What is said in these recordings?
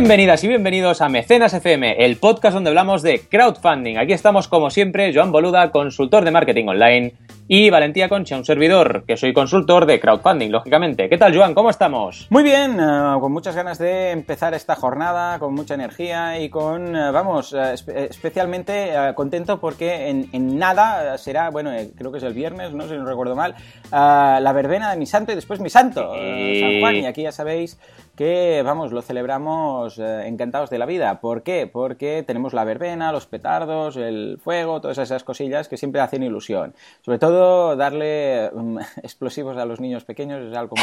Bienvenidas y bienvenidos a Mecenas FM, el podcast donde hablamos de crowdfunding. Aquí estamos como siempre, Joan Boluda, consultor de marketing online, y Valentía Concha, un servidor, que soy consultor de crowdfunding, lógicamente. ¿Qué tal, Joan? ¿Cómo estamos? Muy bien, eh, con muchas ganas de empezar esta jornada, con mucha energía y con, eh, vamos, eh, especialmente contento porque en, nada será, bueno, creo que es el viernes, no si no recuerdo mal, la verbena de mi santo y después mi santo, San Juan, y aquí ya sabéis que, vamos, lo celebramos encantados de la vida. ¿Por qué? Porque tenemos la verbena, los petardos, el fuego, todas esas cosillas que siempre hacen ilusión. Sobre todo darle mm, explosivos a los niños pequeños es algo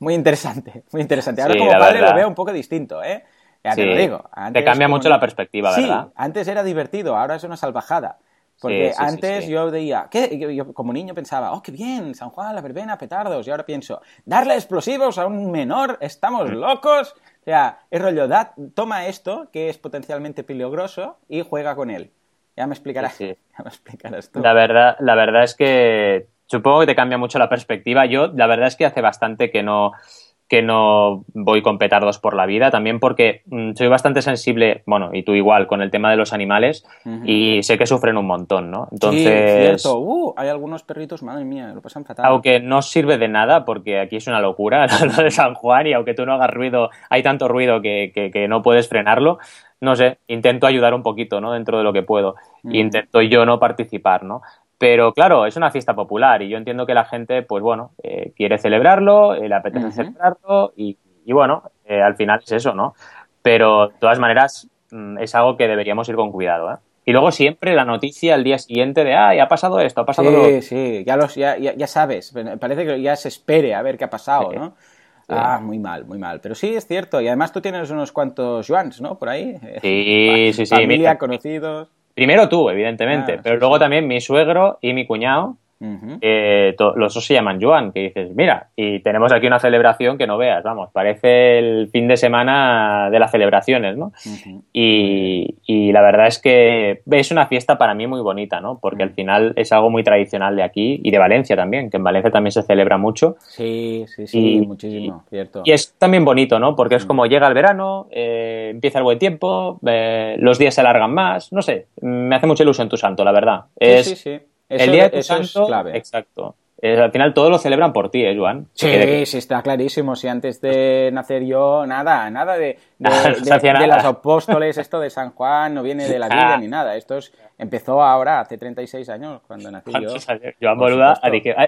muy, interesante. Muy interesante. Ahora como padre lo veo un poco distinto, ¿eh? Ya te lo digo. te cambia mucho la perspectiva, ¿verdad? Sí, antes era divertido, ahora es una salvajada. Porque antes yo veía, ¿qué? Yo, como niño pensaba, oh, qué bien, San Juan, la verbena, petardos. Y ahora pienso, darle explosivos a un menor, estamos mm. locos. O sea, es rollo, toma esto, que es potencialmente peligroso, y juega con él. Ya me explicarás. Ya me explicarás tú. La verdad, la verdad es que supongo que te cambia mucho la perspectiva. Yo, la verdad es que hace bastante que no que no voy con petardos por la vida, también porque mm, soy bastante sensible, bueno, y tú igual, con el tema de los animales, y sé que sufren un montón, ¿no? Entonces... Sí, Uh, hay algunos perritos, madre mía, lo pasan fatal. Aunque no sirve de nada, porque aquí es una locura lo de San Juan, y aunque tú no hagas ruido, hay tanto ruido que, que, no puedes frenarlo, no sé, intento ayudar un poquito, ¿no? Dentro de lo que puedo. Intento yo no participar, ¿no? Pero claro, es una fiesta popular y yo entiendo que la gente, pues bueno, eh, quiere celebrarlo, eh, le apetece celebrarlo y, bueno, eh, al final es eso, ¿no? Pero de todas maneras mm, es algo que deberíamos ir con cuidado, ¿eh? Y luego siempre la noticia al día siguiente de, ay, ha pasado esto, ha pasado Sí, sí, ya, los, ya, ya, sabes, parece que ya se espere a ver qué ha pasado, ¿no? Ah, muy mal, muy mal. Pero sí, es cierto. Y además tú tienes unos cuantos Juans, ¿no? Por ahí. Sí, sí, sí. Familia, conocidos. Primero tú, evidentemente, ah, pero luego también mi suegro y mi cuñado eh, los dos se llaman Joan, que dices, mira, y tenemos aquí una celebración que no veas, vamos, parece el fin de semana de las celebraciones, ¿no? y, la verdad es que es una fiesta para mí muy bonita, ¿no? Porque al final es algo muy tradicional de aquí y de Valencia también, que en Valencia también se celebra mucho. Sí, sí, sí, muchísimo, cierto. Y es también bonito, ¿no? Porque es como llega el verano, eh, empieza el buen tiempo, eh, los días se alargan más, no sé, me hace mucha ilusión tu santo, la verdad. Sí, sí, sí el día de tu santo, es clave. Exacto. al final todo lo celebran por ti, ¿eh, Joan? Sí, sí, está clarísimo. Si antes de nacer yo, nada, nada de, de, los apóstoles, esto de San Juan, no viene de la Biblia ni nada. Esto es Empezó ahora, hace 36 años, cuando nací yo. Joan Boluda,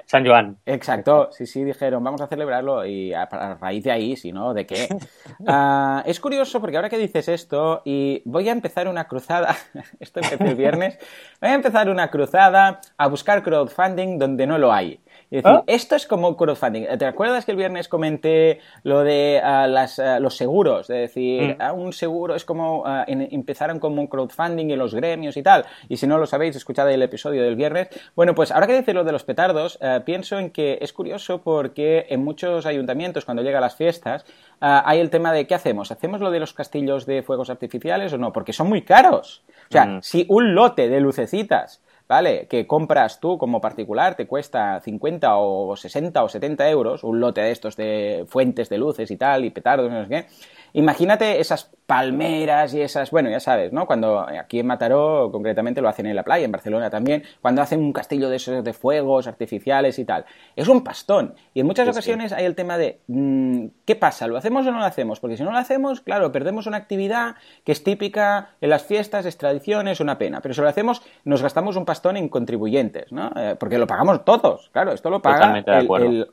San Joan. Exacto, sí, sí, dijeron, vamos a celebrarlo y a, raíz de ahí, si no, ¿de qué? Ah, es curioso porque ahora que dices esto, y voy a empezar una cruzada, esto empezó el viernes, voy a empezar una cruzada a buscar crowdfunding donde no lo hay. Es decir, ¿Ah? esto es como crowdfunding. ¿Te acuerdas que el viernes comenté lo de ah, las, ah, los seguros? Es decir, mm. un seguro es como empezaron como un crowdfunding en los gremios y tal. Y si no lo sabéis, escuchad el episodio del viernes. Bueno, pues ahora que dices lo de los petardos, pienso en que es curioso porque en muchos ayuntamientos, cuando llegan las fiestas, hay el tema de ¿qué hacemos? ¿Hacemos lo de los castillos de fuegos artificiales o no? Porque son muy caros. O sea, mm. si un lote de lucecitas ¿vale? Que compras tú como particular, te cuesta 50 o 60 o 70 euros, un lote de estos de fuentes de luces y tal, y petardos, no sé qué. Imagínate esas palmeras y esas, bueno, ya sabes, ¿no? Cuando aquí en Mataró, concretamente, lo hacen en la playa, en Barcelona también, cuando hacen un castillo de esos de fuegos artificiales y tal. Es un pastón. Y en muchas ocasiones hay el tema de, mm, ¿qué pasa? ¿Lo hacemos o no lo hacemos? Porque si no lo hacemos, claro, perdemos una actividad que es típica en las fiestas, es tradición, es una pena. Pero si lo hacemos, nos gastamos un pastón en contribuyentes, ¿no? Eh, porque lo pagamos todos, claro, esto lo paga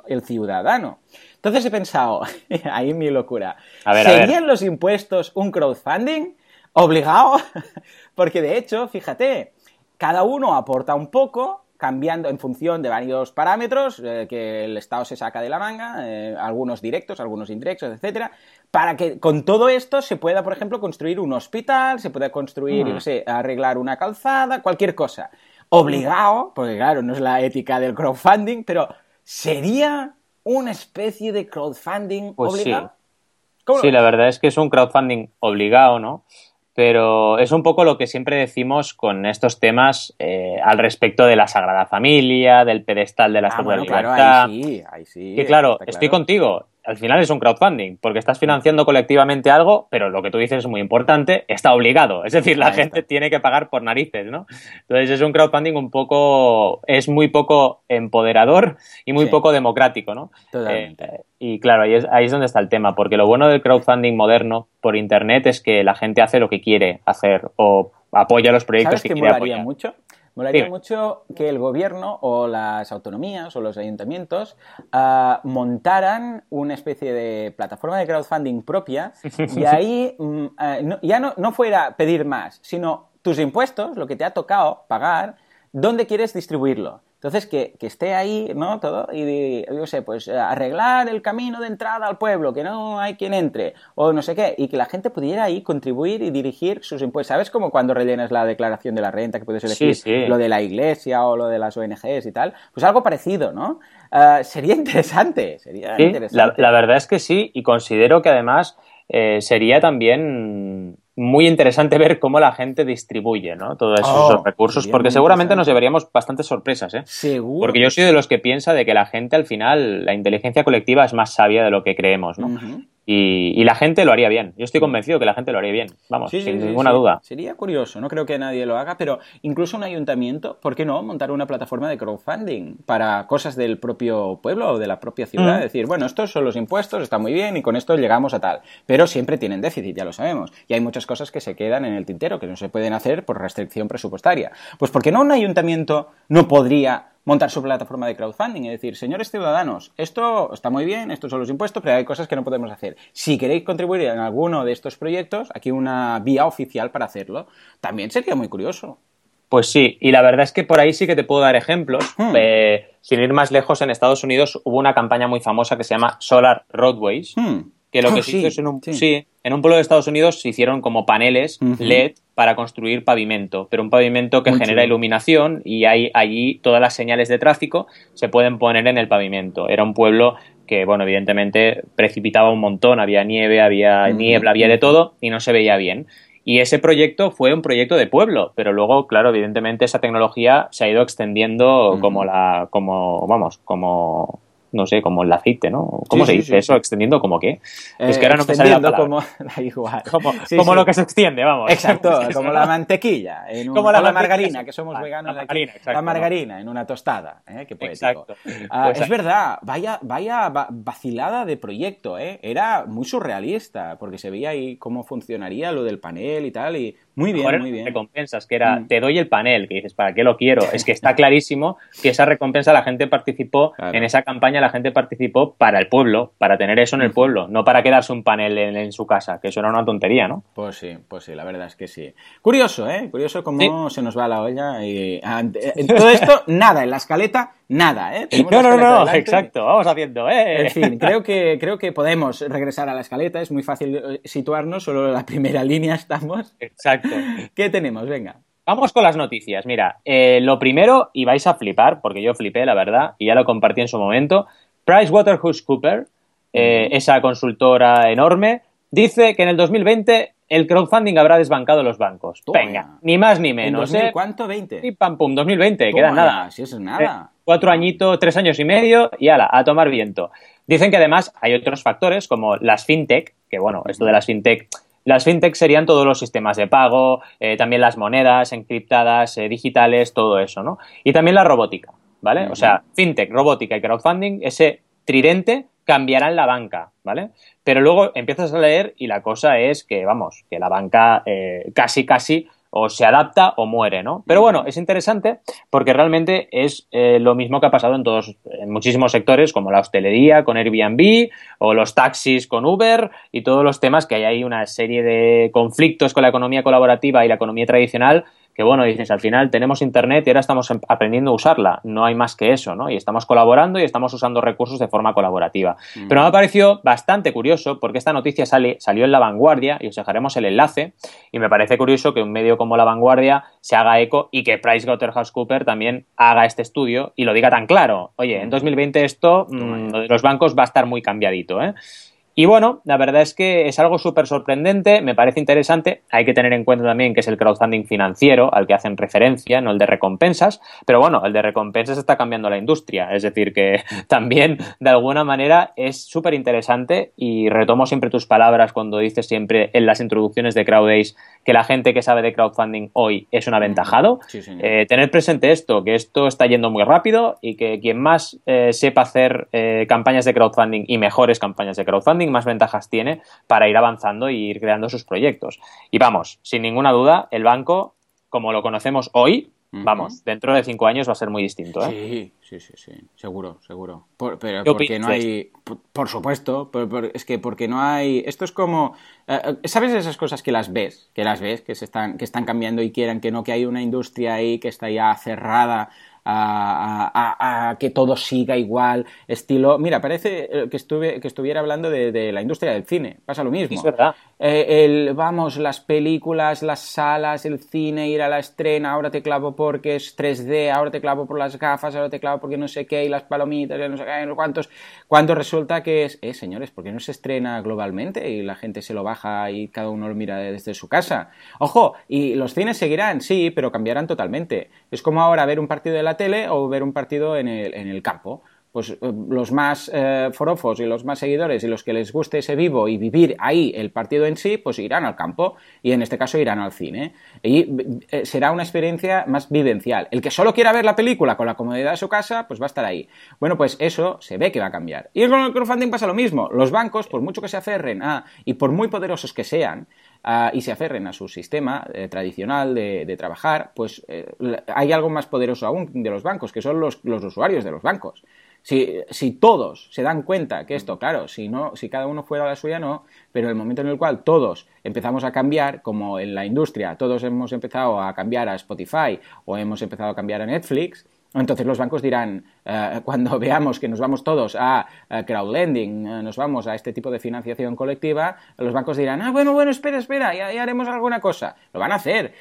el ciudadano. Entonces he pensado, ahí mi locura, ¿serían los impuestos un crowdfunding? ¿Obligado? Porque de hecho, fíjate, cada uno aporta un poco, cambiando en función de varios parámetros eh, que el Estado se saca de la manga, eh, algunos directos, algunos indirectos, etcétera, para que con todo esto se pueda, por ejemplo, construir un hospital, se pueda construir, no sé, arreglar una calzada, cualquier cosa. Obligado, porque claro, no es la ética del crowdfunding, pero ¿sería una especie de crowdfunding pues obligado. Sí. la verdad es que es un crowdfunding obligado, ¿no? Pero es un poco lo que siempre decimos con estos temas eh, al respecto de la Sagrada Familia, del pedestal de la ah, bueno, claro, ahí sí, ahí sí. Que claro, estoy contigo. Al final es un crowdfunding, porque estás financiando colectivamente algo, pero lo que tú dices es muy importante, está obligado. Es decir, la gente tiene que pagar por narices, ¿no? Entonces es un crowdfunding un poco, es muy poco empoderador y muy poco democrático, ¿no? Totalmente. Eh, y claro, ahí es, ahí es donde está el tema, porque lo bueno del crowdfunding moderno por Internet es que la gente hace lo que quiere hacer o apoya los proyectos que, quiere apoyar. mucho? Molaría mucho que el gobierno o las autonomías o los ayuntamientos uh, montaran una especie de plataforma de crowdfunding propia y ahí mm, eh, ya no, no fuera pedir más, sino tus impuestos, lo que te ha tocado pagar, dónde quieres distribuirlo. Entonces, que, esté ahí, ¿no? Todo, y yo sé, pues arreglar el camino de entrada al pueblo, que no hay quien entre, o no sé qué, y que la gente pudiera ahí contribuir y dirigir sus impuestos. ¿Sabes como cuando rellenas la declaración de la renta, que puedes elegir lo de la iglesia o lo de las ONGs y tal? Pues algo parecido, ¿no? Ah, sería interesante, sería interesante. La, verdad es que sí, y considero que además eh, sería también muy interesante ver cómo la gente distribuye ¿no? todos esos oh, recursos, porque seguramente nos llevaríamos bastantes sorpresas. ¿eh? Seguro. Porque yo soy de los que piensa de que la gente al final, la inteligencia colectiva es más sabia de lo que creemos. ¿no? Y, la gente lo haría bien. Yo estoy convencido que la gente lo haría bien. Vamos, sin ninguna duda. Sería curioso, no creo que nadie lo haga, pero incluso un ayuntamiento, ¿por qué no montar una plataforma de crowdfunding para cosas del propio pueblo o de la propia ciudad? Mm. Decir, bueno, estos son los impuestos, está muy bien y con esto llegamos a tal. Pero siempre tienen déficit, ya lo sabemos. Y hay muchas cosas que se quedan en el tintero, que no se pueden hacer por restricción presupuestaria. Pues ¿por qué no un ayuntamiento no podría montar su plataforma de crowdfunding y decir, señores ciudadanos, esto está muy bien, estos son los impuestos, pero hay cosas que no podemos hacer. Si queréis contribuir en alguno de estos proyectos, aquí una vía oficial para hacerlo. También sería muy curioso. Pues sí, y la verdad es que por ahí sí que te puedo dar ejemplos. Hmm. Eh, sin ir más lejos, en Estados Unidos hubo una campaña muy famosa que se llama Solar Roadways, hmm que lo que se hizo es en un, sí. en un pueblo de Estados Unidos se hicieron como paneles LED para construir pavimento, pero un pavimento que genera iluminación y hay allí todas las señales de tráfico se pueden poner en el pavimento. Era un pueblo que, bueno, evidentemente precipitaba un montón, había nieve, había niebla, había de todo y no se veía bien. Y ese proyecto fue un proyecto de pueblo, pero luego, claro, evidentemente esa tecnología se ha ido extendiendo como la, como, vamos, como no sé, como el aceite, ¿no? ¿Cómo se dice eso? ¿Extendiendo como qué? es que ahora no me sale la como, igual. Como, lo que se extiende, vamos. Exacto, como la mantequilla, en como la, margarina, que somos veganos la margarina, aquí. la margarina en una tostada, ¿eh? Qué Exacto. Ah, pues es verdad, vaya, vaya vacilada de proyecto, ¿eh? Era muy surrealista, porque se veía ahí cómo funcionaría lo del panel y tal, y muy bien, muy bien. recompensas, que era, mm. te doy el panel, que dices, ¿para qué lo quiero? Es que está clarísimo que esa recompensa la gente participó, en esa campaña la gente participó para el pueblo, para tener eso en el pueblo, no para quedarse un panel en, su casa, que eso era una tontería, ¿no? Pues sí, pues sí, la verdad es que sí. Curioso, ¿eh? Curioso cómo se nos va la olla y... En todo esto, nada, en la escaleta, nada, ¿eh? no, no, no, exacto, vamos haciendo, ¿eh? En fin, creo que, creo que podemos regresar a la escaleta, es muy fácil eh, situarnos, solo en la primera línea estamos. Exacto. ¿Qué tenemos? Venga. Vamos con las noticias. Mira, eh, lo primero, y vais a flipar, porque yo flipé, la verdad, y ya lo compartí en su momento. PricewaterhouseCoopers, eh, esa consultora enorme, dice que en el 2020 el crowdfunding habrá desbancado los bancos. Venga, ni más ni menos. ¿En ¿eh? ¿Cuánto? ¿20? Y pam pum, 2020, queda nada. Si eso es nada. Eh, cuatro añitos, tres años y medio y ala, a tomar viento. Dicen que además hay otros factores como las fintech, que bueno, esto de las fintech las fintech serían todos los sistemas de pago, eh, también las monedas encriptadas, digitales, todo eso, ¿no? Y también la robótica, ¿vale? O sea, fintech, robótica y crowdfunding, ese tridente cambiará en la banca, ¿vale? Pero luego empiezas a leer y la cosa es que, vamos, que la banca eh, casi, casi o se adapta o muere, ¿no? Pero bueno, es interesante porque realmente es eh, lo mismo que ha pasado en todos, en muchísimos sectores, como la hostelería con Airbnb o los taxis con Uber y todos los temas que hay ahí una serie de conflictos con la economía colaborativa y la economía tradicional que bueno, dices, al final tenemos Internet y ahora estamos em, aprendiendo a usarla, no hay más que eso, ¿no? Y estamos colaborando y estamos usando recursos de forma colaborativa. Mm. Pero me ha parecido bastante curioso porque esta noticia sale, salió en La Vanguardia y os dejaremos el enlace y me parece curioso que un medio como La Vanguardia se haga eco y que PricewaterhouseCoopers también haga este estudio y lo diga tan claro. Oye, en 2020 esto, mm, lo de los bancos va a estar muy cambiadito, ¿eh? Y bueno, la verdad es que es algo súper sorprendente, me parece interesante. Hay que tener en cuenta también que es el crowdfunding financiero al que hacen referencia, no el de recompensas. Pero bueno, el de recompensas está cambiando la industria. Es decir, que también de alguna manera es súper interesante y retomo siempre tus palabras cuando dices siempre en las introducciones de CrowdAce que la gente que sabe de crowdfunding hoy es un aventajado. eh, tener presente esto, que esto está yendo muy rápido y que quien más eh, sepa hacer eh, campañas de crowdfunding y mejores campañas de crowdfunding, más ventajas tiene para ir avanzando y ir creando sus proyectos. Y vamos, sin ninguna duda, el banco, como lo conocemos hoy, Vamos, dentro de cinco años va a ser muy distinto. ¿eh? Sí, sí, sí, sí, seguro, seguro. pero porque no hay, por, supuesto, es que porque no hay, esto es como, eh, ¿sabes esas cosas que las ves, que las ves, que se están, que están cambiando y quieran que no, que hay una industria ahí que está ya cerrada a, que todo siga igual, estilo... Mira, parece eh, que, estuve, que estuviera hablando de, la industria del cine, pasa lo mismo. Es verdad. Eh, el, vamos, las películas, las salas, el cine, ir a la estrena, ahora te clavo porque es 3D, ahora te clavo por las gafas, ahora te clavo porque no sé qué, y las palomitas, no sé qué, cuántos, cuando resulta que es, eh, señores, ¿por qué no se estrena globalmente y la gente se lo baja y cada uno lo mira desde su casa? Ojo, y los cines seguirán, sí, pero cambiarán totalmente. Es como ahora ver un partido de la tele o ver un partido en el, en el campo pues eh, los más eh, forofos y los más seguidores y los que les guste ese vivo y vivir ahí el partido en sí, pues irán al campo y en este caso irán al cine. Y eh, será una experiencia más vivencial. El que solo quiera ver la película con la comodidad de su casa, pues va a estar ahí. Bueno, pues eso se ve que va a cambiar. Y con el crowdfunding pasa lo mismo. Los bancos, por mucho que se aferren a, y por muy poderosos que sean, y se aferren a su sistema tradicional de, trabajar, pues hay algo más poderoso aún de los bancos, que son los, los usuarios de los bancos. Si, si, todos se dan cuenta que esto, claro, si, no, si cada uno fuera la suya, no, pero el momento en el cual todos empezamos a cambiar, como en la industria, todos hemos empezado a cambiar a Spotify o hemos empezado a cambiar a Netflix, entonces los bancos dirán, eh, cuando veamos que nos vamos todos a, crowdlending, eh, nos vamos a este tipo de financiación colectiva, los bancos dirán, ah, bueno, bueno, espera, espera, ya haremos alguna cosa. Lo van a hacer.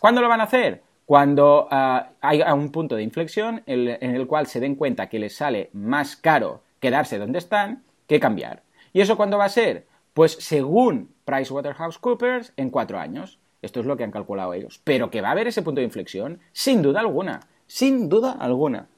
¿Cuándo lo van a hacer? Cuando ah, hay un punto de inflexión en el cual se den cuenta que les sale más caro quedarse donde están que cambiar. ¿Y eso cuándo va a ser? Pues según PricewaterhouseCoopers, en cuatro años. Esto es lo que han calculado ellos. Pero que va a haber ese punto de inflexión, sin duda alguna. Sin duda alguna.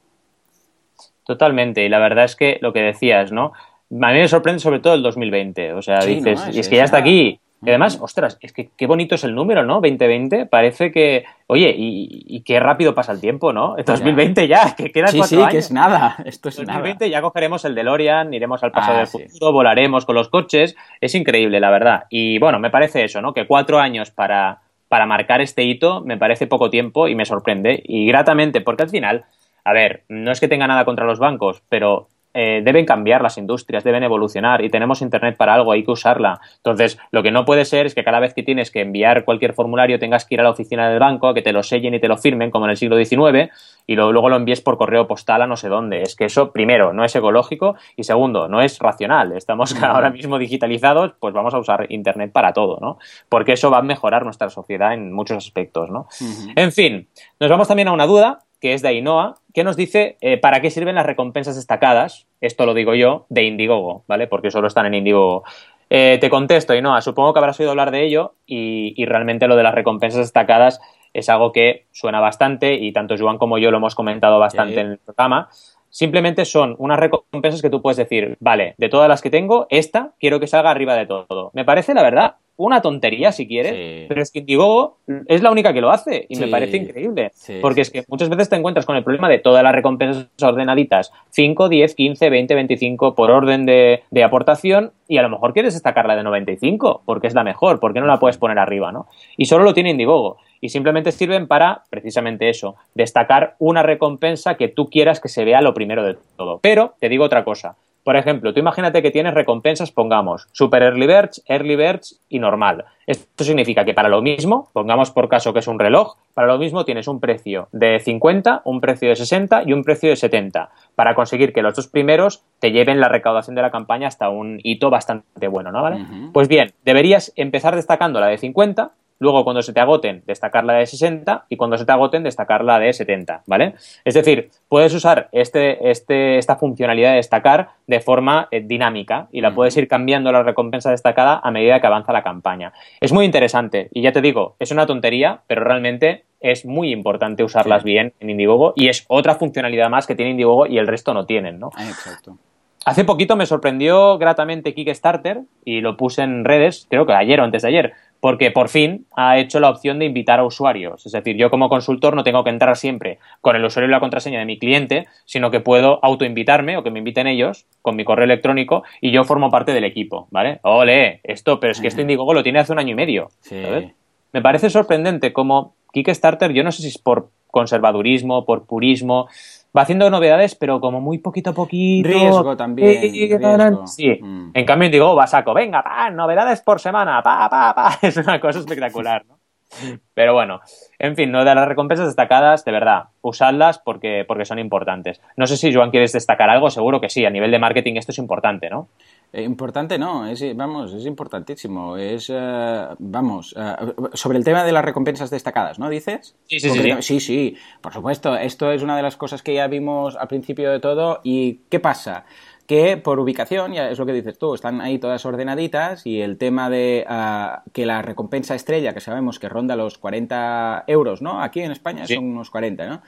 Totalmente. Y la verdad es que lo que decías, ¿no? A mí me sorprende sobre todo el 2020. O sea, dices, y es que ya está aquí. Y además, ostras, es que qué bonito es el número, ¿no? 2020. Parece que, oye, y, qué rápido pasa el tiempo, ¿no? 2020 ya, que queda sí, sí, que es nada. Esto es 2020 ya cogeremos el DeLorean, iremos al pasado ah, del futuro, volaremos con los coches. Es increíble, la verdad. Y bueno, me parece eso, ¿no? Que cuatro años para, para marcar este hito me parece poco tiempo y me sorprende. Y gratamente, porque al final, a ver, no es que tenga nada contra los bancos, pero eh, deben cambiar las industrias, deben evolucionar y tenemos Internet para algo, hay que usarla. Entonces, lo que no puede ser es que cada vez que tienes que enviar cualquier formulario tengas que ir a la oficina del banco a que te lo sellen y te lo firmen, como en el siglo XIX, y luego lo envíes por correo postal a no sé dónde. Es que eso, primero, no es ecológico y segundo, no es racional. Estamos ahora mismo digitalizados, pues vamos a usar Internet para todo, ¿no? Porque eso va a mejorar nuestra sociedad en muchos aspectos, ¿no? En fin, nos vamos también a una duda que es de Ainhoa, que nos dice eh, para qué sirven las recompensas destacadas, esto lo digo yo, de Indiegogo, ¿vale? Porque solo están en Indiegogo. Eh, te contesto, Ainhoa, supongo que habrás oído hablar de ello y, realmente lo de las recompensas destacadas es algo que suena bastante y tanto Joan como yo lo hemos comentado bastante en el programa. Simplemente son unas recompensas que tú puedes decir, vale, de todas las que tengo, esta quiero que salga arriba de todo. Me parece, la verdad, una tontería si quieres, pero es que Indiegogo es la única que lo hace y me parece increíble. porque es que muchas veces te encuentras con el problema de todas las recompensas ordenaditas, 5, 10, 15, 20, 25 por orden de, de aportación y a lo mejor quieres destacar la de 95 porque es la mejor, porque no la puedes poner arriba, ¿no? Y solo lo tiene Indiegogo y simplemente sirven para precisamente eso, destacar una recompensa que tú quieras que se vea lo primero de todo. Pero te digo otra cosa, por ejemplo, tú imagínate que tienes recompensas, pongamos, Super Early Birds, Early Birds y normal. Esto significa que para lo mismo, pongamos por caso que es un reloj, para lo mismo tienes un precio de 50, un precio de 60 y un precio de 70, para conseguir que los dos primeros te lleven la recaudación de la campaña hasta un hito bastante bueno, ¿no? ¿Vale? Pues bien, deberías empezar destacando la de 50 luego cuando se te agoten, destacar la de 60 y cuando se te agoten, destacar la de 70, ¿vale? Es decir, puedes usar este, este, esta funcionalidad de destacar de forma eh, dinámica y la puedes ir cambiando la recompensa destacada a medida que avanza la campaña. Es muy interesante y ya te digo, es una tontería, pero realmente es muy importante usarlas bien en Indiegogo y es otra funcionalidad más que tiene Indiegogo y el resto no tienen, ¿no? Ah, exacto. Hace poquito me sorprendió gratamente Kickstarter y lo puse en redes, creo que ayer o antes de ayer, porque por fin ha hecho la opción de invitar a usuarios. Es decir, yo como consultor no tengo que entrar siempre con el usuario y la contraseña de mi cliente, sino que puedo autoinvitarme o que me inviten ellos con mi correo electrónico y yo formo parte del equipo, ¿vale? Ole, esto, pero es que esto Indiegogo lo tiene hace un año y medio. Me parece sorprendente como Kickstarter, yo no sé si es por conservadurismo, por purismo, va haciendo novedades, pero como muy poquito a poquito. Riesgo también. Riesgo. Sí. Mm. En cambio, digo, va saco, venga, pa, novedades por semana, pa, pa, pa. Es una cosa espectacular, ¿no? Pero bueno, en fin, no de las recompensas destacadas, de verdad, usadlas porque, porque son importantes. No sé si, Joan, quieres destacar algo, seguro que sí, a nivel de marketing esto es importante, ¿no? Eh, importante no, es, vamos, es importantísimo. Es, eh, vamos, eh, sobre el tema de las recompensas destacadas, ¿no? ¿Dices? Sí, sí, sí. Sí, sí, por supuesto. Esto es una de las cosas que ya vimos al principio de todo. ¿Y qué pasa? Que por ubicación, ya es lo que dices tú, están ahí todas ordenaditas y el tema de que la recompensa estrella, que sabemos que ronda los 40 euros, ¿no? Aquí en España son unos 40, ¿no?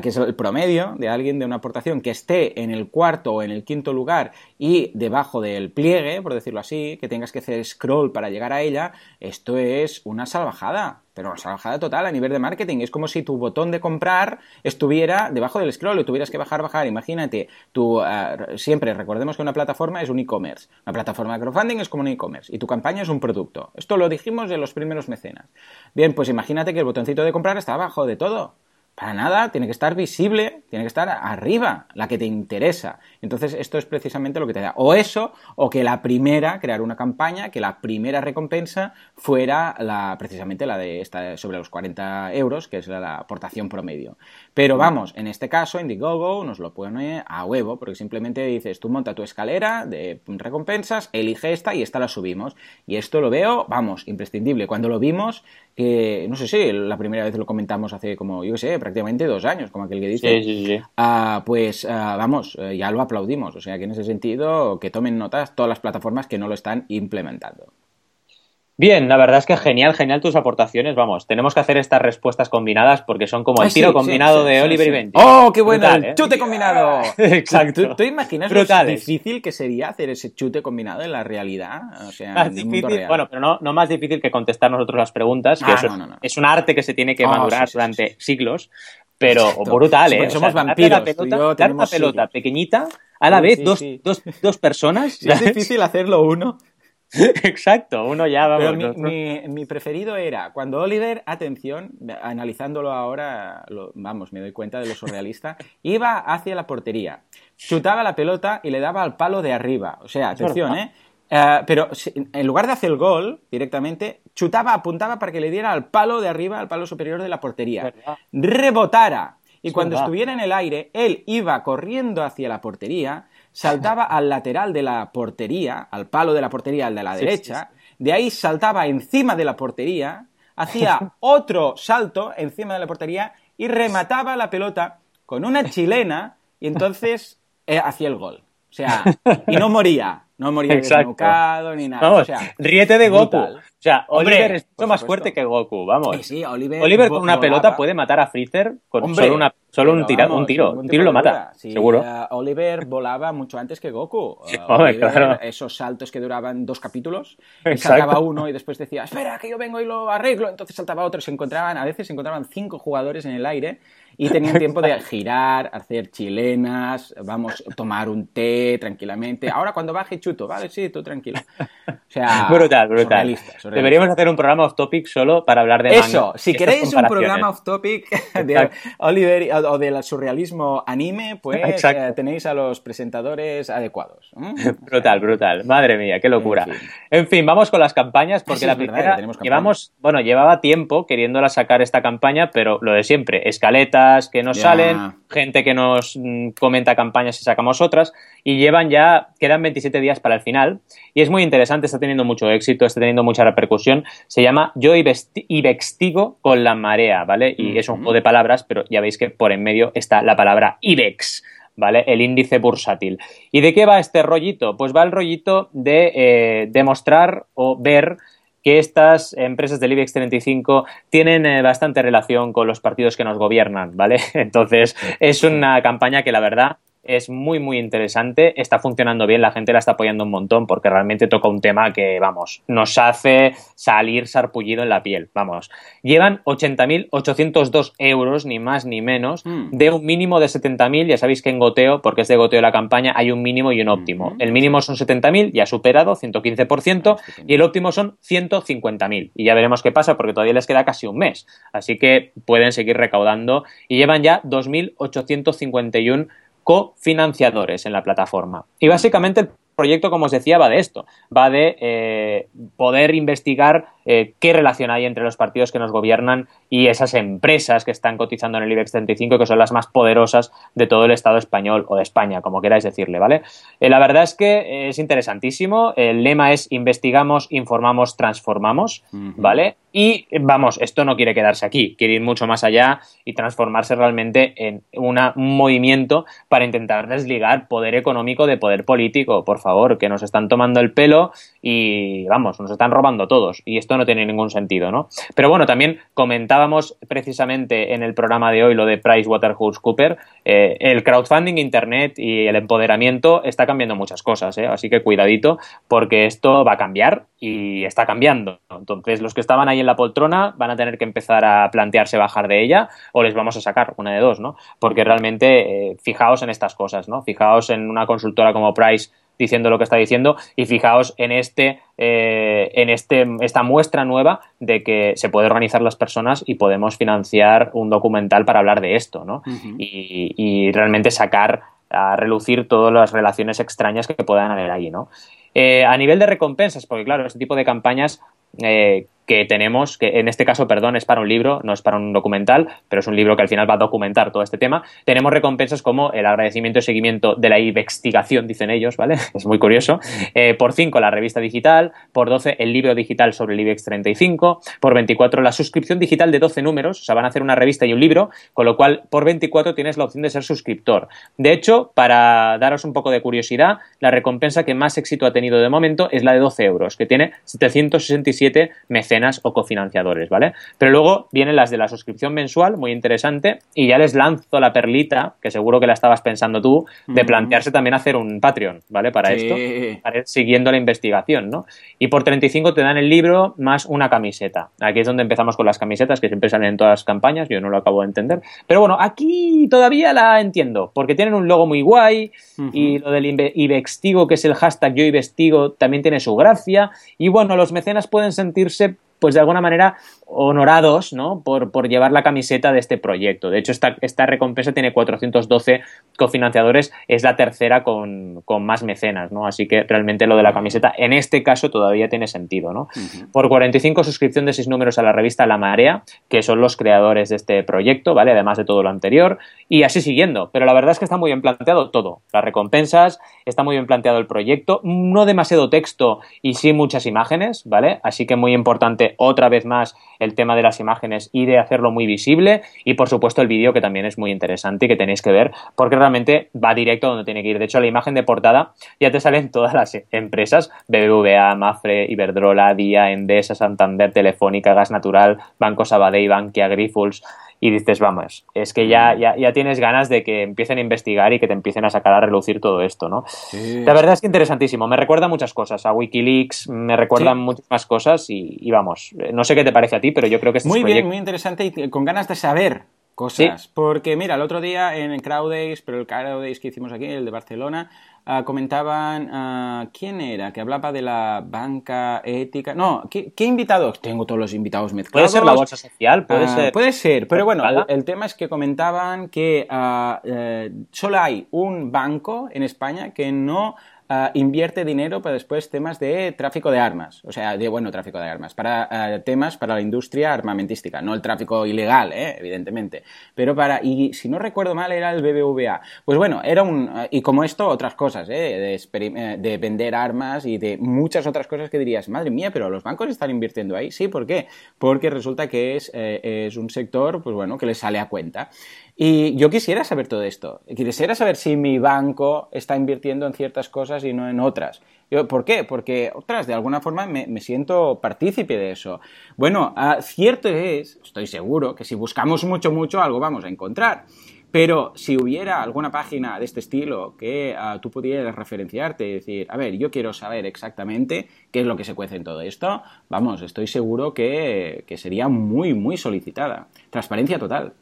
que es el promedio de alguien de una aportación que esté en el cuarto o en el quinto lugar y debajo del pliegue, por decirlo así, que tengas que hacer scroll para llegar a ella, esto es una salvajada pero una salvajada total a nivel de marketing. Es como si tu botón de comprar estuviera debajo del scroll y tuvieras que bajar, bajar. Imagínate, tú eh, siempre recordemos que una plataforma es un e-commerce. Una plataforma de crowdfunding es como un e-commerce y tu campaña es un producto. Esto lo dijimos en los primeros mecenas. Bien, pues imagínate que el botoncito de comprar está abajo de todo. Para nada, tiene que estar visible, tiene que estar arriba, la que te interesa. Entonces, esto es precisamente lo que te da. O eso, o que la primera, crear una campaña, que la primera recompensa fuera la, precisamente la de esta sobre los 40 euros, que es la, aportación promedio. Pero vamos, en este caso, Indiegogo nos lo pone a huevo, porque simplemente dices, tú monta tu escalera de recompensas, elige esta y esta la subimos. Y esto lo veo, vamos, imprescindible. Cuando lo vimos, que no sé si la primera vez lo comentamos hace como, yo qué sé, prácticamente dos años, como aquel que dice, sí, sí, sí. Ah, pues ah, vamos, eh, ya lo aplaudimos. O sea que en ese sentido, que tomen notas todas las plataformas que no lo están implementando. Bien, la verdad es que genial, genial tus aportaciones. Vamos, tenemos que hacer estas respuestas combinadas porque son como el tiro combinado de Oliver y Benji. ¡Oh, qué bueno! el ¿eh? chute combinado. Exacto. ¿Tú, imaginas lo difícil que sería hacer ese chute combinado en la realidad? O sea, más difícil, bueno, pero no, no más difícil que contestar nosotros las preguntas, que ah, es un arte que se tiene que oh, madurar durante siglos, pero brutal, ¿eh? Somos vampiros. Dar una pelota, pequeñita a la vez, dos, dos, dos personas. es difícil hacerlo uno. Exacto, uno ya va Pero mi, mi, preferido era cuando Oliver, atención, analizándolo ahora, vamos, me doy cuenta de lo surrealista, iba hacia la portería, chutaba la pelota y le daba al palo de arriba. O sea, atención, ¿eh? ¿eh? pero en lugar de hacer el gol directamente, chutaba, apuntaba para que le diera al palo de arriba, al palo superior de la portería. Rebotara. Y cuando estuviera en el aire, él iba corriendo hacia la portería, saltaba al lateral de la portería, al palo de la portería, al de la derecha, de ahí saltaba encima de la portería, hacía otro salto encima de la portería y remataba la pelota con una chilena y entonces eh, hacía el gol. O sea, y no moría. No moría desnucado ni nada. Vamos, o sea, ríete de Goku. O sea, Oliver es mucho más fuerte que Goku, vamos. Sí, Oliver, Oliver con una pelota puede matar a Freezer con solo, una, solo un, tira, un tiro. Un tiro lo mata, seguro. Uh, Oliver volaba mucho antes que Goku. Uh, claro. Esos saltos que duraban dos capítulos, y saltaba uno y después decía, espera, que yo vengo y lo arreglo. Entonces saltaba otro. Se encontraban, a veces se encontraban cinco jugadores en el aire y tenían tiempo de girar, hacer chilenas, vamos, tomar un té tranquilamente. Ahora cuando baje chuto, vale, sí, tú tranquilo. O sea, brutal, brutal. Deberíamos hacer un programa off topic solo para hablar de Eso, si queréis un programa off topic de Oliver o del surrealismo anime, pues eh, tenéis a los presentadores adecuados. Brutal, brutal. Madre mía, qué locura. En fin, vamos con las campañas porque la primera llevamos, bueno, llevaba tiempo queriéndola sacar esta campaña, pero lo de siempre, escaleta que nos salen, gente que nos mm, comenta campañas y sacamos otras, y llevan ya, quedan 27 días para el final, y es muy interesante, está teniendo mucho éxito, está teniendo mucha repercusión, se llama Yo Ibextigo con la marea, ¿vale? Y es un juego de palabras, pero ya veis que por en medio está la palabra Ibex. ¿Vale? El índice bursátil. ¿Y de qué va este rollito? Pues va el rollito de eh, demostrar o ver que estas empresas del IBEX 35 tienen eh, bastante relación con los partidos que nos gobiernan, ¿vale? Entonces, es una campaña que la verdad es muy, muy interesante, está funcionando bien, la gente la está apoyando un montón porque realmente toca un tema que, vamos, nos hace salir sarpullido en la piel, vamos. Llevan 80.802 euros, ni más ni menos, mm. de un mínimo de 70.000, ya sabéis que en goteo, porque es de goteo la campaña, hay un mínimo y un óptimo. El mínimo son 70.000, ya superado, 115%, y el óptimo son 150.000. Y ya veremos qué pasa porque todavía les queda casi un mes. Así que pueden seguir recaudando y llevan ya 2.851 cofinanciadores en la plataforma. Y básicamente el proyecto, como os decía, va de esto, va de eh, poder investigar eh, qué relación hay entre los partidos que nos gobiernan y esas empresas que están cotizando en el IBEX 35, que son las más poderosas de todo el Estado español o de España, como queráis decirle, ¿vale? Eh, la verdad es que es interesantísimo. El lema es investigamos, informamos, transformamos, ¿vale? Y vamos, esto no quiere quedarse aquí, quiere ir mucho más allá y transformarse realmente en un movimiento para intentar desligar poder económico de poder político, por favor, que nos están tomando el pelo y vamos, nos están robando todos. Y esto no tiene ningún sentido, ¿no? Pero bueno, también comentábamos precisamente en el programa de hoy lo de PricewaterhouseCoopers, eh, el crowdfunding, Internet y el empoderamiento está cambiando muchas cosas, ¿eh? así que cuidadito porque esto va a cambiar y está cambiando. Entonces, los que estaban ahí en la poltrona van a tener que empezar a plantearse bajar de ella o les vamos a sacar una de dos, ¿no? Porque realmente, eh, fijaos en estas cosas, ¿no? Fijaos en una consultora como Price diciendo lo que está diciendo y fijaos en este eh, en este esta muestra nueva de que se puede organizar las personas y podemos financiar un documental para hablar de esto ¿no? y, realmente sacar a relucir todas las relaciones extrañas que puedan haber ahí ¿no? Eh, a nivel de recompensas porque claro este tipo de campañas eh, que tenemos, que en este caso, perdón, es para un libro, no es para un documental, pero es un libro que al final va a documentar todo este tema. Tenemos recompensas como el agradecimiento y seguimiento de la investigación, dicen ellos, ¿vale? Es muy curioso. Eh, por 5 la revista digital, por 12 el libro digital sobre el IBEX 35, por 24 la suscripción digital de 12 números, o sea, van a hacer una revista y un libro, con lo cual por 24 tienes la opción de ser suscriptor. De hecho, para daros un poco de curiosidad, la recompensa que más éxito ha tenido de momento es la de 12 euros, que tiene 767 mecenas o cofinanciadores, ¿vale? Pero luego vienen las de la suscripción mensual, muy interesante, y ya les lanzo la perlita, que seguro que la estabas pensando tú, de plantearse también hacer un Patreon, ¿vale? Para esto, para ir siguiendo la investigación, ¿no? Y por 35 te dan el libro más una camiseta. Aquí es donde empezamos con las camisetas, que siempre salen en todas las campañas, yo no lo acabo de entender. Pero bueno, aquí todavía la entiendo, porque tienen un logo muy guay, y lo del investigo, que es el hashtag yo investigo, también tiene su gracia, y bueno, los mecenas pueden sentirse pues de alguna manera honorados ¿no? por, por, llevar la camiseta de este proyecto. De hecho, esta, esta recompensa tiene 412 cofinanciadores, es la tercera con, más mecenas, ¿no? Así que realmente lo de la camiseta en este caso todavía tiene sentido, ¿no? Por 45 suscripción de 6 números a la revista La Marea, que son los creadores de este proyecto, ¿vale? Además de todo lo anterior, y así siguiendo. Pero la verdad es que está muy bien planteado todo. Las recompensas, está muy bien planteado el proyecto, no demasiado texto y sí muchas imágenes, ¿vale? Así que muy importante otra vez más el tema de las imágenes y de hacerlo muy visible y por supuesto el vídeo que también es muy interesante y que tenéis que ver porque realmente va directo donde tiene que ir. De hecho, la imagen de portada ya te salen todas las empresas, BBVA, Mafre, Iberdrola, Día, Endesa, Santander, Telefónica, Gas Natural, Banco Sabadell, Bankia, Grifols, y dices, vamos, es que ya, ya, ya, tienes ganas de que empiecen a investigar y que te empiecen a sacar a relucir todo esto, ¿no? La verdad es que interesantísimo, me recuerda muchas cosas, a Wikileaks, me recuerdan muchas más cosas y, vamos, no sé qué te parece a ti, pero yo creo que este Muy bien, muy interesante y con ganas de saber cosas. Porque mira, el otro día en Crowdays, pero el Crowdays que hicimos aquí, el de Barcelona, Ah, comentaban, uh, ¿quién era? Que hablaba de la banca ética. No, ¿qué, invitados? Tengo todos los invitados mezclados. Puede ser la bolsa social, puede ah, ser. Puede ser, pero bueno, el, tema es que comentaban que eh, solo hay un banco en España que no ah, invierte dinero para después temas de tráfico de armas, o sea, de, bueno, tráfico de armas, para ah, temas para la industria armamentística, no el tráfico ilegal, ¿eh? evidentemente, pero para, y si no recuerdo mal, era el BBVA. Pues bueno, era un, y como esto, otras cosas, ¿eh? de, de vender armas y de muchas otras cosas que dirías, madre mía, pero los bancos están invirtiendo ahí, sí, ¿por qué? Porque resulta que es, eh, es un sector, pues bueno, que les sale a cuenta. Y yo quisiera saber todo esto. Quisiera saber si mi banco está invirtiendo en ciertas cosas y no en otras. ¿Por qué? Porque, otras, de alguna forma me, siento partícipe de eso. Bueno, ah, cierto es, estoy seguro, que si buscamos mucho, mucho, algo vamos a encontrar. Pero si hubiera alguna página de este estilo que ah, tú pudieras referenciarte y decir, a ver, yo quiero saber exactamente qué es lo que se cuece en todo esto, vamos, estoy seguro que sería muy, muy solicitada. Transparencia total.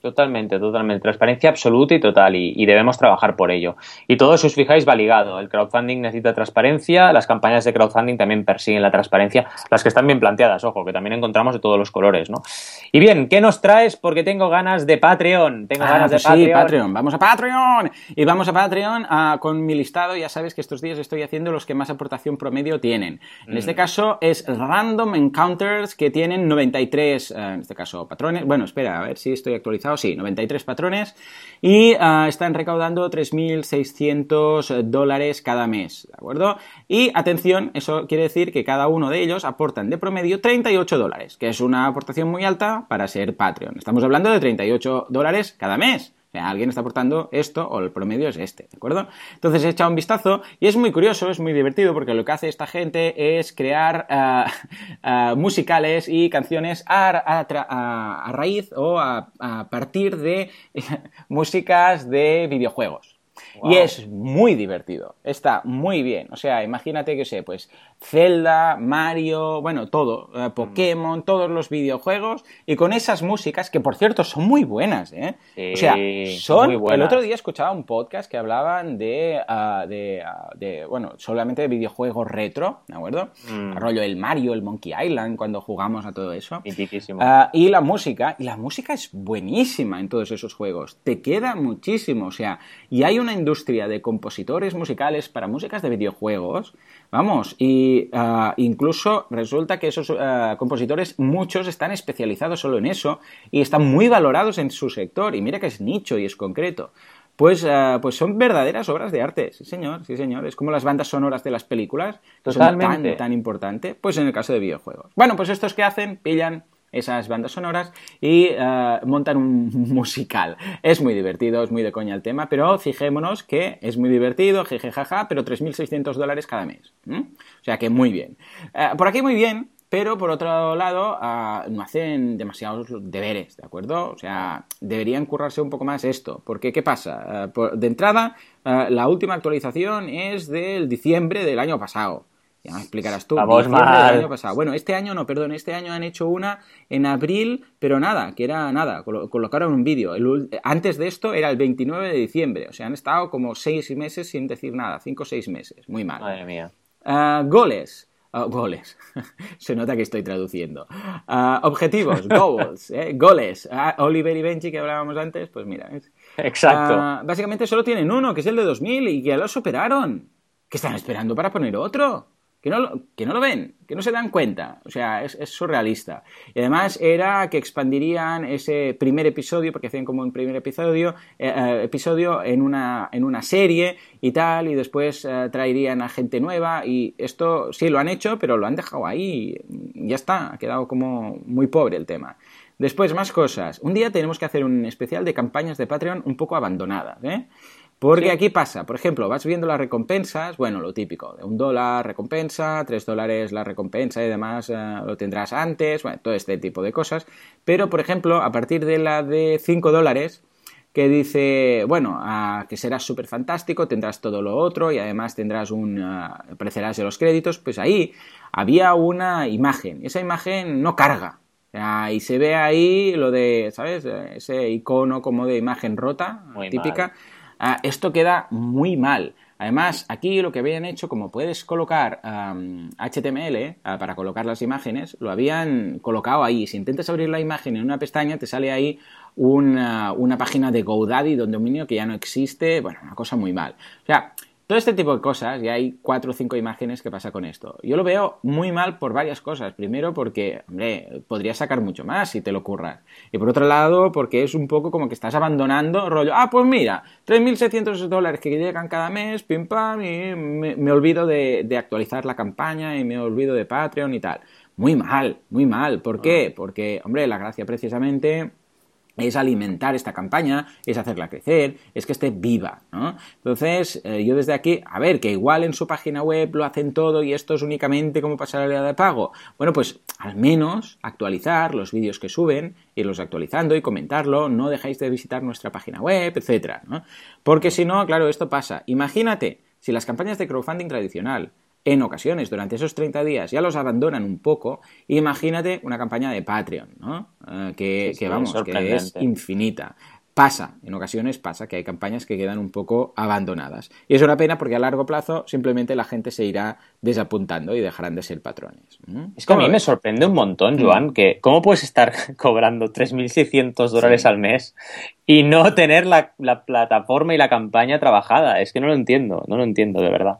Totalmente, totalmente. Transparencia absoluta y total y, debemos trabajar por ello. Y todo, si os fijáis, va ligado. El crowdfunding necesita transparencia, las campañas de crowdfunding también persiguen la transparencia, las que están bien planteadas, ojo, que también encontramos de todos los colores, ¿no? Y bien, ¿qué nos traes? Porque tengo ganas de Patreon. Tengo ah, ganas de pues sí, Patreon. Vamos a Patreon. Y vamos a Patreon ah, con mi listado. Ya sabes que estos días estoy haciendo los que más aportación promedio tienen. En este mm. caso es Random Encounters que tienen 93, eh, en este caso, patrones. Bueno, espera, a ver si estoy actualizado sí, 93 patrones y ah, están recaudando 3.600 dólares cada mes, ¿de acuerdo? Y atención, eso quiere decir que cada uno de ellos aportan de promedio 38 dólares, que es una aportación muy alta para ser Patreon. Estamos hablando de 38 dólares cada mes. Sea, alguien está aportando esto o el promedio es este, ¿de acuerdo? Entonces he echado un vistazo y es muy curioso, es muy divertido porque lo que hace esta gente es crear ah, ah, musicales y canciones a, raíz o a, partir de músicas de videojuegos. Y es muy divertido, está muy bien. O sea, imagínate que sé, pues Zelda, Mario, bueno, todo, eh, Pokémon, todos los videojuegos, y con esas músicas, que por cierto son muy buenas, ¿eh? o sea, son... El otro día escuchaba un podcast que hablaban de, ah, de, bueno, solamente de videojuegos retro, ¿de acuerdo? Mm. Rollo el Mario, el Monkey Island, cuando jugamos a todo eso. Uh, y la música, y la música es buenísima en todos esos juegos, te queda muchísimo, o sea, y hay una industria de compositores musicales para músicas de videojuegos, vamos, y Ah, incluso resulta que esos ah, compositores, muchos están especializados solo en eso y están muy valorados en su sector. Y mira que es nicho y es concreto. Pues, ah, pues son verdaderas obras de arte, sí señor, sí señor. Es como las bandas sonoras de las películas, que son tan, tan importante, pues en el caso de videojuegos. Bueno, pues estos que hacen, pillan esas bandas sonoras y eh, montan un musical. Es muy divertido, es muy de coña el tema, pero fijémonos que es muy divertido, jejejaja, pero 3.600 dólares cada mes. O sea que muy bien. Eh, por aquí muy bien, pero por otro lado ah, no hacen demasiados deberes, ¿de acuerdo? O sea, deberían currarse un poco más esto, porque ¿qué pasa? Eh, de entrada, la última actualización es del diciembre del año pasado. Ya me explicarás tú. año pasado. Bueno, este año no, perdón, este año han hecho una en abril, pero nada, que era nada, colocaron un vídeo. Antes de esto era el 29 de diciembre, o sea, han estado como seis meses sin decir nada, cinco o seis meses, muy mal. Madre mía. Ah, goles. Ah, goles. Se nota que estoy traduciendo. Ah, objetivos, goals, ¿eh? goles. Oliver y Benji que hablábamos antes, pues mira. Exacto. básicamente solo tienen uno, que es el de 2000, y ya lo superaron. ¿Qué están esperando para poner otro? Que no, lo, que no lo ven, que no se dan cuenta. O sea, es, surrealista. Y además era que expandirían ese primer episodio, porque hacían como un primer episodio, eh, eh, episodio en una, en una serie y tal, y después eh, traerían a gente nueva. Y esto sí lo han hecho, pero lo han dejado ahí. Ya está, ha quedado como muy pobre el tema. Después, más cosas. Un día tenemos que hacer un especial de campañas de Patreon un poco abandonadas, ¿eh? Porque aquí pasa, por ejemplo, vas viendo las recompensas, bueno, lo típico, de un dólar recompensa, tres dólares la recompensa y demás eh, lo tendrás antes, bueno, todo este tipo de cosas. Pero, por ejemplo, a partir de la de cinco dólares, que dice, bueno, que serás súper fantástico, tendrás todo lo otro y además tendrás un, aparecerás en los créditos, pues ahí había una imagen, esa imagen no carga. y se ve ahí lo de, ¿sabes? Ese icono como de imagen rota, típica. Ah, esto queda muy mal. Además, aquí lo que habían hecho, como puedes colocar HTML ah, para colocar las imágenes, lo habían colocado ahí. Si intentas abrir la imagen en una pestaña, te sale ahí una, página de GoDaddy, de un dominio que ya no existe. Bueno, una cosa muy mal. Todo este tipo de cosas, y hay cuatro o cinco imágenes que pasa con esto. Yo lo veo muy mal por varias cosas. Primero porque, hombre, podrías sacar mucho más si te lo curras. Y por otro lado, porque es un poco como que estás abandonando rollo, ah, pues mira, 3.600 dólares que llegan cada mes, pim pam, y me, olvido de, de actualizar la campaña y me olvido de Patreon y tal. Muy mal, muy mal. ¿Por qué? Ah. Porque, hombre, la gracia precisamente es alimentar esta campaña, es hacerla crecer, es que esté viva, ¿no? Entonces, eh, yo desde aquí, a ver, que igual en su página web lo hacen todo y esto es únicamente como pasarela de pago. Bueno, pues al menos actualizar los vídeos que suben, irlos actualizando y comentarlo, no dejáis de visitar nuestra página web, etcétera, ¿no? Porque si no, claro, esto pasa. Imagínate si las campañas de crowdfunding tradicional en ocasiones durante esos 30 días ya los abandonan un poco, imagínate una campaña de Patreon, ¿no? Eh, que, vamos, que es infinita. Pasa, en ocasiones pasa que hay campañas que quedan un poco abandonadas. Y es una pena porque a largo plazo simplemente la gente se irá desapuntando y dejarán de ser patrones. Es que a mí me sorprende un montón, mm. Joan, que cómo puedes estar cobrando 3.600 dólares al mes y no tener la, la plataforma y la campaña trabajada. Es que no lo entiendo, no lo entiendo de verdad.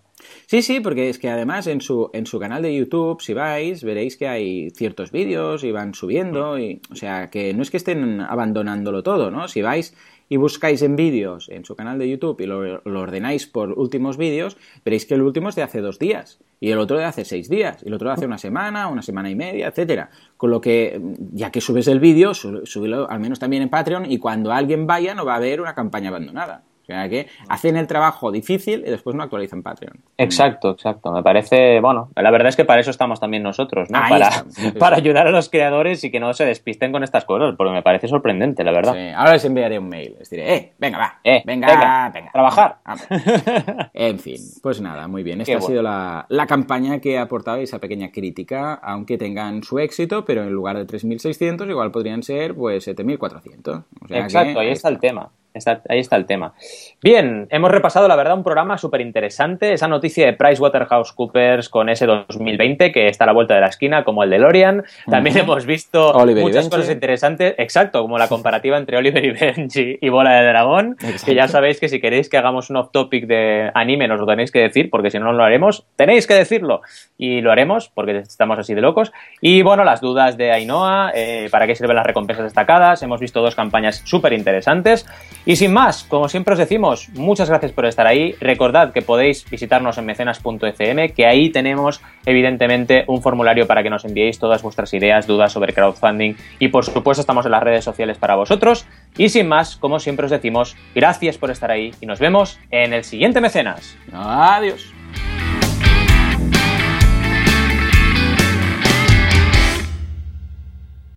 Sí, sí, porque es que además en su, en su canal de YouTube, si vais, veréis que hay ciertos vídeos y van subiendo, y, o sea, que no es que estén abandonándolo todo, ¿no? Si vais y buscáis en vídeos en su canal de YouTube y lo, ordenáis por últimos vídeos, veréis que el último es de hace dos días y el otro de hace seis días y el otro de hace una semana, una semana y media, etcétera. Con lo que, ya que subes el vídeo, súbelo al menos también en Patreon y cuando alguien vaya no va a haber una campaña abandonada que hacen el trabajo difícil y después no actualizan Patreon. Exacto, exacto. Me parece, bueno, la verdad es que para eso estamos también nosotros, ¿no? para, para ayudar a los creadores y que no se despisten con estas cosas, porque me parece sorprendente, la verdad. Sí. Ahora les enviaré un mail, les diré, eh, venga, va, eh, venga, venga, trabajar. en fin, pues nada, muy bien. Esta ha sido la, la, campaña que ha aportado esa pequeña crítica, aunque tengan su éxito, pero en lugar de 3.600 igual podrían ser pues 7.400. Exacto, ahí está el tema ahí está el tema. Bien, hemos repasado, la verdad, un programa súper interesante. Esa noticia de PricewaterhouseCoopers con ese 2020 que está a la vuelta de la esquina, como el de Lorian. También hemos visto muchas cosas interesantes, exacto, como la comparativa entre Oliver y Benji y Bola de Dragón. Que ya sabéis que si queréis que hagamos un off-topic de anime, nos lo tenéis que decir, porque si no, no lo haremos. Tenéis que decirlo. Y lo haremos, porque estamos así de locos. Y bueno, las dudas de Ainhoa, eh, para qué sirven las recompensas destacadas. Hemos visto dos campañas súper interesantes. Y sin más, como siempre os decimos, muchas gracias por estar ahí. Recordad que podéis visitarnos en mecenas.fm, que ahí tenemos evidentemente un formulario para que nos enviéis todas vuestras ideas, dudas sobre crowdfunding y por supuesto estamos en las redes sociales para vosotros. Y sin más, como siempre os decimos, gracias por estar ahí y nos vemos en el siguiente mecenas. Adiós.